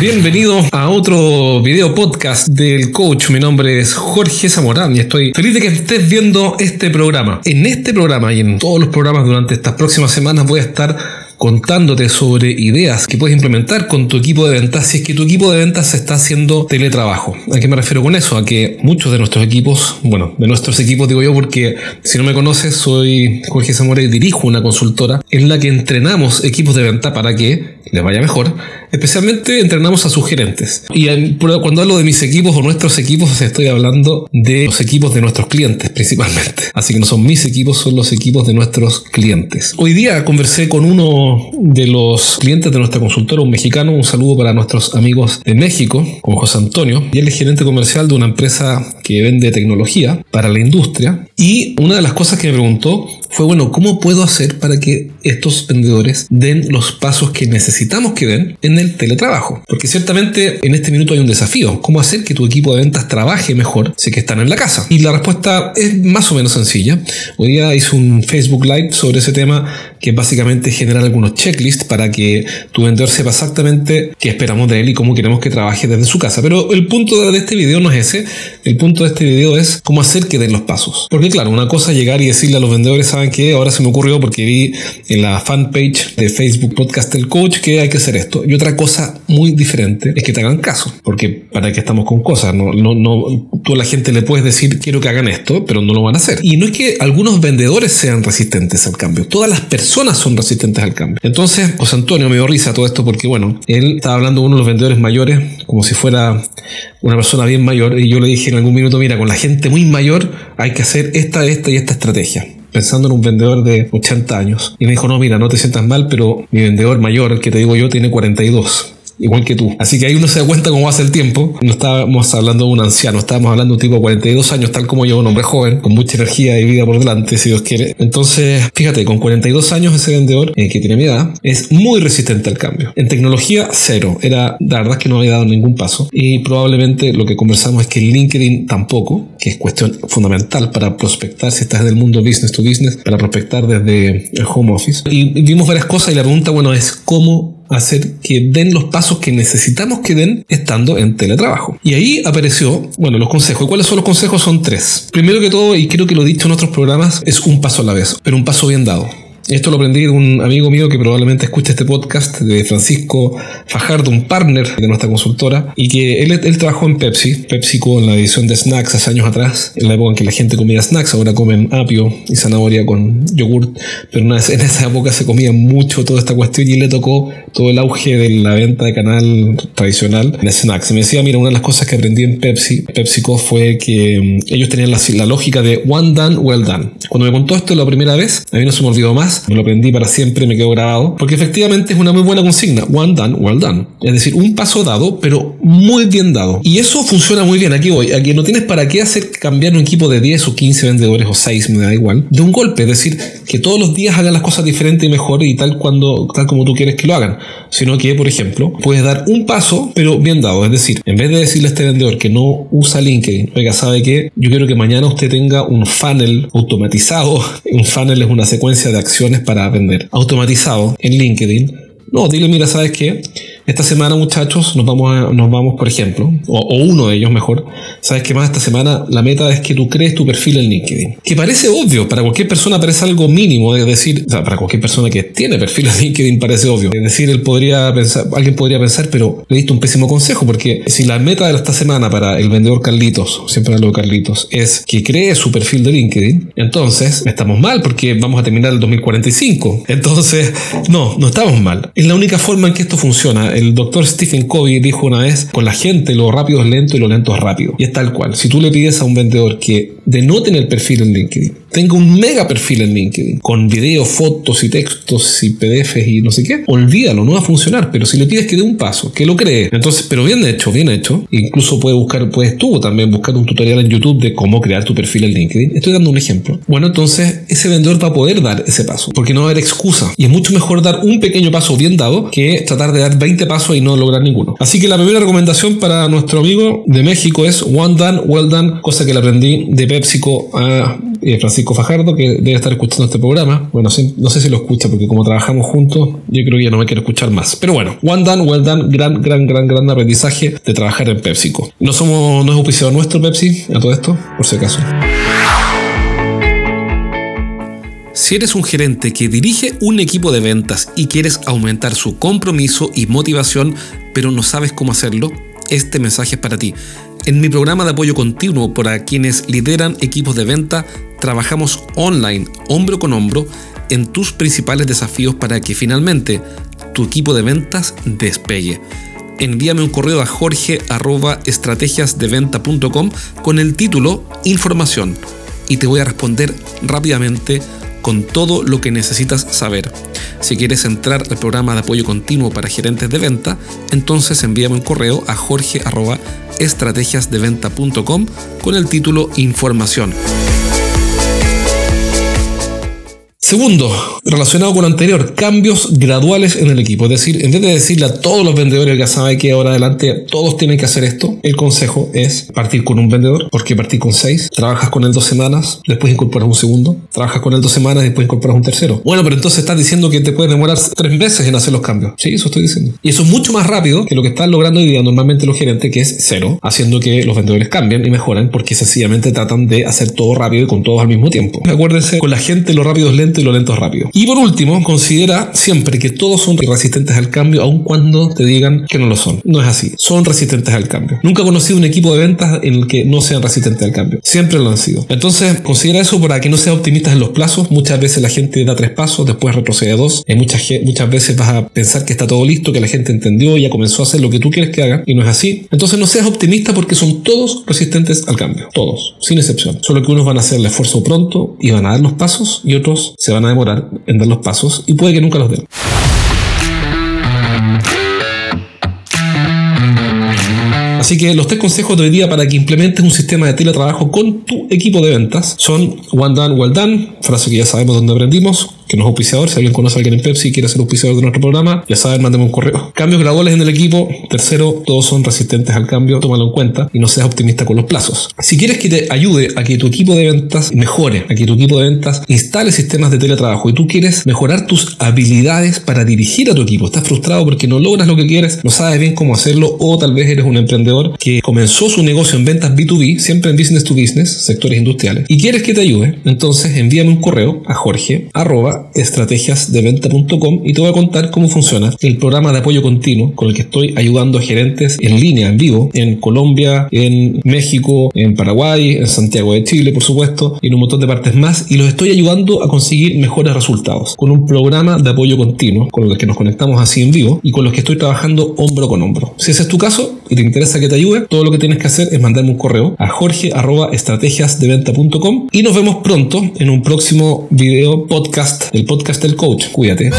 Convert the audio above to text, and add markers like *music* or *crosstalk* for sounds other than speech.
Bienvenido a otro video podcast del coach. Mi nombre es Jorge Zamorán y estoy feliz de que estés viendo este programa. En este programa y en todos los programas durante estas próximas semanas voy a estar contándote sobre ideas que puedes implementar con tu equipo de ventas si es que tu equipo de ventas está haciendo teletrabajo. ¿A qué me refiero con eso? A que muchos de nuestros equipos, bueno, de nuestros equipos digo yo porque si no me conoces soy Jorge Zamora y dirijo una consultora en la que entrenamos equipos de venta para que les vaya mejor. Especialmente entrenamos a sus gerentes. Y cuando hablo de mis equipos o nuestros equipos, *laughs* estoy hablando de los equipos de nuestros clientes principalmente. *laughs* Así que no son mis equipos, son los equipos de nuestros clientes. Hoy día conversé con uno de los clientes de nuestra consultora, un mexicano. Un saludo para nuestros amigos de México, como José Antonio. Y él es gerente comercial de una empresa que vende tecnología para la industria. Y una de las cosas que me preguntó fue, bueno, ¿cómo puedo hacer para que estos vendedores den los pasos que necesitamos que den en el teletrabajo? Porque ciertamente en este minuto hay un desafío. ¿Cómo hacer que tu equipo de ventas trabaje mejor si que están en la casa? Y la respuesta es más o menos sencilla. Hoy día hice un Facebook Live sobre ese tema que básicamente generar algunos checklists para que tu vendedor sepa exactamente qué esperamos de él y cómo queremos que trabaje desde su casa. Pero el punto de este video no es ese. El punto de este video es cómo hacer que den los pasos. Porque claro, una cosa es llegar y decirle a los vendedores, ¿saben qué? Ahora se me ocurrió porque vi en la fanpage de Facebook Podcast El Coach que hay que hacer esto. Y otra cosa muy diferente es que te hagan caso. Porque para qué estamos con cosas. No, no, no, tú a la gente le puedes decir, quiero que hagan esto, pero no lo van a hacer. Y no es que algunos vendedores sean resistentes al cambio. Todas las personas son resistentes al cambio. Entonces, José Antonio me dio risa todo esto porque, bueno, él estaba hablando de uno de los vendedores mayores como si fuera una persona bien mayor y yo le dije en algún minuto, mira, con la gente muy mayor hay que hacer esta, esta y esta estrategia pensando en un vendedor de 80 años. Y me dijo, no, mira, no te sientas mal, pero mi vendedor mayor, el que te digo yo, tiene 42 igual que tú. Así que ahí uno se da cuenta cómo hace el tiempo. No estábamos hablando de un anciano, estábamos hablando de un tipo de 42 años, tal como yo, un hombre joven, con mucha energía y vida por delante, si Dios quiere. Entonces, fíjate, con 42 años ese vendedor, eh, que tiene mi edad, es muy resistente al cambio. En tecnología, cero. Era, la verdad es que no había dado ningún paso. Y probablemente lo que conversamos es que LinkedIn tampoco, que es cuestión fundamental para prospectar si estás en el mundo business to business, para prospectar desde el home office. Y vimos varias cosas y la pregunta, bueno, es cómo hacer que den los pasos que necesitamos que den estando en teletrabajo. Y ahí apareció, bueno, los consejos. ¿Y cuáles son los consejos? Son tres. Primero que todo, y creo que lo he dicho en otros programas, es un paso a la vez, pero un paso bien dado. Esto lo aprendí de un amigo mío que probablemente escuche este podcast, de Francisco Fajardo, un partner de nuestra consultora, y que él, él trabajó en Pepsi, PepsiCo en la edición de snacks hace años atrás, en la época en que la gente comía snacks, ahora comen apio y zanahoria con yogurt, pero en esa época se comía mucho toda esta cuestión y le tocó todo el auge de la venta de canal tradicional en snacks. Me decía, mira, una de las cosas que aprendí en Pepsi, PepsiCo fue que mm, ellos tenían la, la lógica de one done, well done. Cuando me contó esto la primera vez, a mí no se me olvidó más, me lo aprendí para siempre, me quedó grabado, porque efectivamente es una muy buena consigna, one done, well done. Es decir, un paso dado, pero muy bien dado. Y eso funciona muy bien, aquí voy, aquí no tienes para qué hacer cambiar un equipo de 10 o 15 vendedores o 6, me da igual, de un golpe, es decir, que todos los días hagan las cosas diferentes y mejor y tal cuando tal como tú quieres que lo hagan, sino que, por ejemplo, puedes dar un paso, pero bien dado, es decir, en vez de decirle a este vendedor que no usa LinkedIn, oiga, sabe que yo quiero que mañana usted tenga un funnel automatizado, *laughs* un funnel es una secuencia de acciones para vender automatizado en LinkedIn. No, dile, mira, ¿sabes qué? Esta semana, muchachos, nos vamos, a, nos vamos por ejemplo, o, uno de ellos mejor. Sabes que más esta semana la meta es que tú crees tu perfil en LinkedIn. Que parece obvio, para cualquier persona parece algo mínimo, es decir, o sea, para cualquier persona que tiene perfil en LinkedIn parece obvio. Es decir, él podría pensar, alguien podría pensar, pero le diste un pésimo consejo, porque si la meta de esta semana para el vendedor Carlitos, siempre hablo de Carlitos, es que cree su perfil de LinkedIn, entonces estamos mal porque vamos a terminar el 2045. Entonces, no, no estamos mal. Es la única forma en que esto funciona el doctor Stephen Covey dijo una vez, con la gente lo rápido es lento y lo lento es rápido. Y es tal cual. Si tú le pides a un vendedor que denoten el perfil en LinkedIn, tenga un mega perfil en LinkedIn, con videos, fotos y textos y PDFs y no sé qué, olvídalo, no va a funcionar. Pero si le pides que dé un paso, que lo cree, entonces, pero bien hecho, bien hecho, incluso puedes buscar, puedes tú también buscar un tutorial en YouTube de cómo crear tu perfil en LinkedIn. Estoy dando un ejemplo. Bueno, entonces ese vendedor va a poder dar ese paso, porque no va a haber excusa. Y es mucho mejor dar un pequeño paso bien dado que tratar de dar 20 pasos y no lograr ninguno. Así que la primera recomendación para nuestro amigo de México es One Done, Well Done, cosa que le aprendí de PepsiCo a eh, Francisco Fajardo, que debe estar escuchando este programa. Bueno, no sé si lo escucha, porque como trabajamos juntos, yo creo que ya no me quiere escuchar más. Pero bueno, one done, well done, gran, gran, gran, gran aprendizaje de trabajar en PepsiCo. No somos, no es auspiciador nuestro Pepsi, a todo esto, por si acaso. Si eres un gerente que dirige un equipo de ventas y quieres aumentar su compromiso y motivación, pero no sabes cómo hacerlo, este mensaje es para ti. En mi programa de apoyo continuo para quienes lideran equipos de venta, trabajamos online, hombro con hombro, en tus principales desafíos para que finalmente tu equipo de ventas despegue. Envíame un correo a jorge.estrategiasdeventa.com con el título Información y te voy a responder rápidamente con todo lo que necesitas saber. Si quieres entrar al programa de apoyo continuo para gerentes de venta, entonces envíame un correo a jorge.estrategiasdeventa.com con el título Información. Segundo, relacionado con lo anterior, cambios graduales en el equipo. Es decir, en vez de decirle a todos los vendedores que saben que ahora adelante todos tienen que hacer esto, el consejo es partir con un vendedor. porque partir con seis? Trabajas con él dos semanas, después incorporas un segundo. Trabajas con él dos semanas, después incorporas un tercero. Bueno, pero entonces estás diciendo que te puede demorar tres meses en hacer los cambios. Sí, eso estoy diciendo. Y eso es mucho más rápido que lo que están logrando hoy día normalmente los gerentes, que es cero, haciendo que los vendedores cambien y mejoren porque sencillamente tratan de hacer todo rápido y con todos al mismo tiempo. Acuérdense, con la gente lo rápido es y lo lento rápido. Y por último, considera siempre que todos son resistentes al cambio, aun cuando te digan que no lo son. No es así. Son resistentes al cambio. Nunca he conocido un equipo de ventas en el que no sean resistentes al cambio. Siempre lo han sido. Entonces, considera eso para que no seas optimista en los plazos. Muchas veces la gente da tres pasos, después retrocede dos. Y muchas, muchas veces vas a pensar que está todo listo, que la gente entendió y ya comenzó a hacer lo que tú quieres que haga. Y no es así. Entonces, no seas optimista porque son todos resistentes al cambio. Todos, sin excepción. Solo que unos van a hacer el esfuerzo pronto y van a dar los pasos y otros se van a demorar en dar los pasos y puede que nunca los den. Así que los tres consejos de hoy día para que implementes un sistema de teletrabajo con tu equipo de ventas son One Done, Well Done, frase que ya sabemos dónde aprendimos, que no es auspiciador. Si alguien conoce a alguien en Pepsi y quiere ser auspiciador de nuestro programa, ya saben, mándeme un correo. Cambios graduales en el equipo. Tercero, todos son resistentes al cambio, tómalo en cuenta y no seas optimista con los plazos. Si quieres que te ayude a que tu equipo de ventas mejore, a que tu equipo de ventas instale sistemas de teletrabajo y tú quieres mejorar tus habilidades para dirigir a tu equipo, estás frustrado porque no logras lo que quieres, no sabes bien cómo hacerlo o tal vez eres un emprendedor que comenzó su negocio en ventas B2B, siempre en business to business, sectores industriales, y quieres que te ayude, entonces envíame un correo a jorge estrategiasdeventa.com y te voy a contar cómo funciona el programa de apoyo continuo con el que estoy ayudando a gerentes en línea, en vivo, en Colombia, en México, en Paraguay, en Santiago de Chile, por supuesto, y en un montón de partes más, y los estoy ayudando a conseguir mejores resultados con un programa de apoyo continuo con el que nos conectamos así en vivo y con los que estoy trabajando hombro con hombro. Si ese es tu caso y te interesa que te ayude, todo lo que tienes que hacer es mandarme un correo a jorge.estrategiasdeventa.com y nos vemos pronto en un próximo video podcast, el podcast del coach. Cuídate.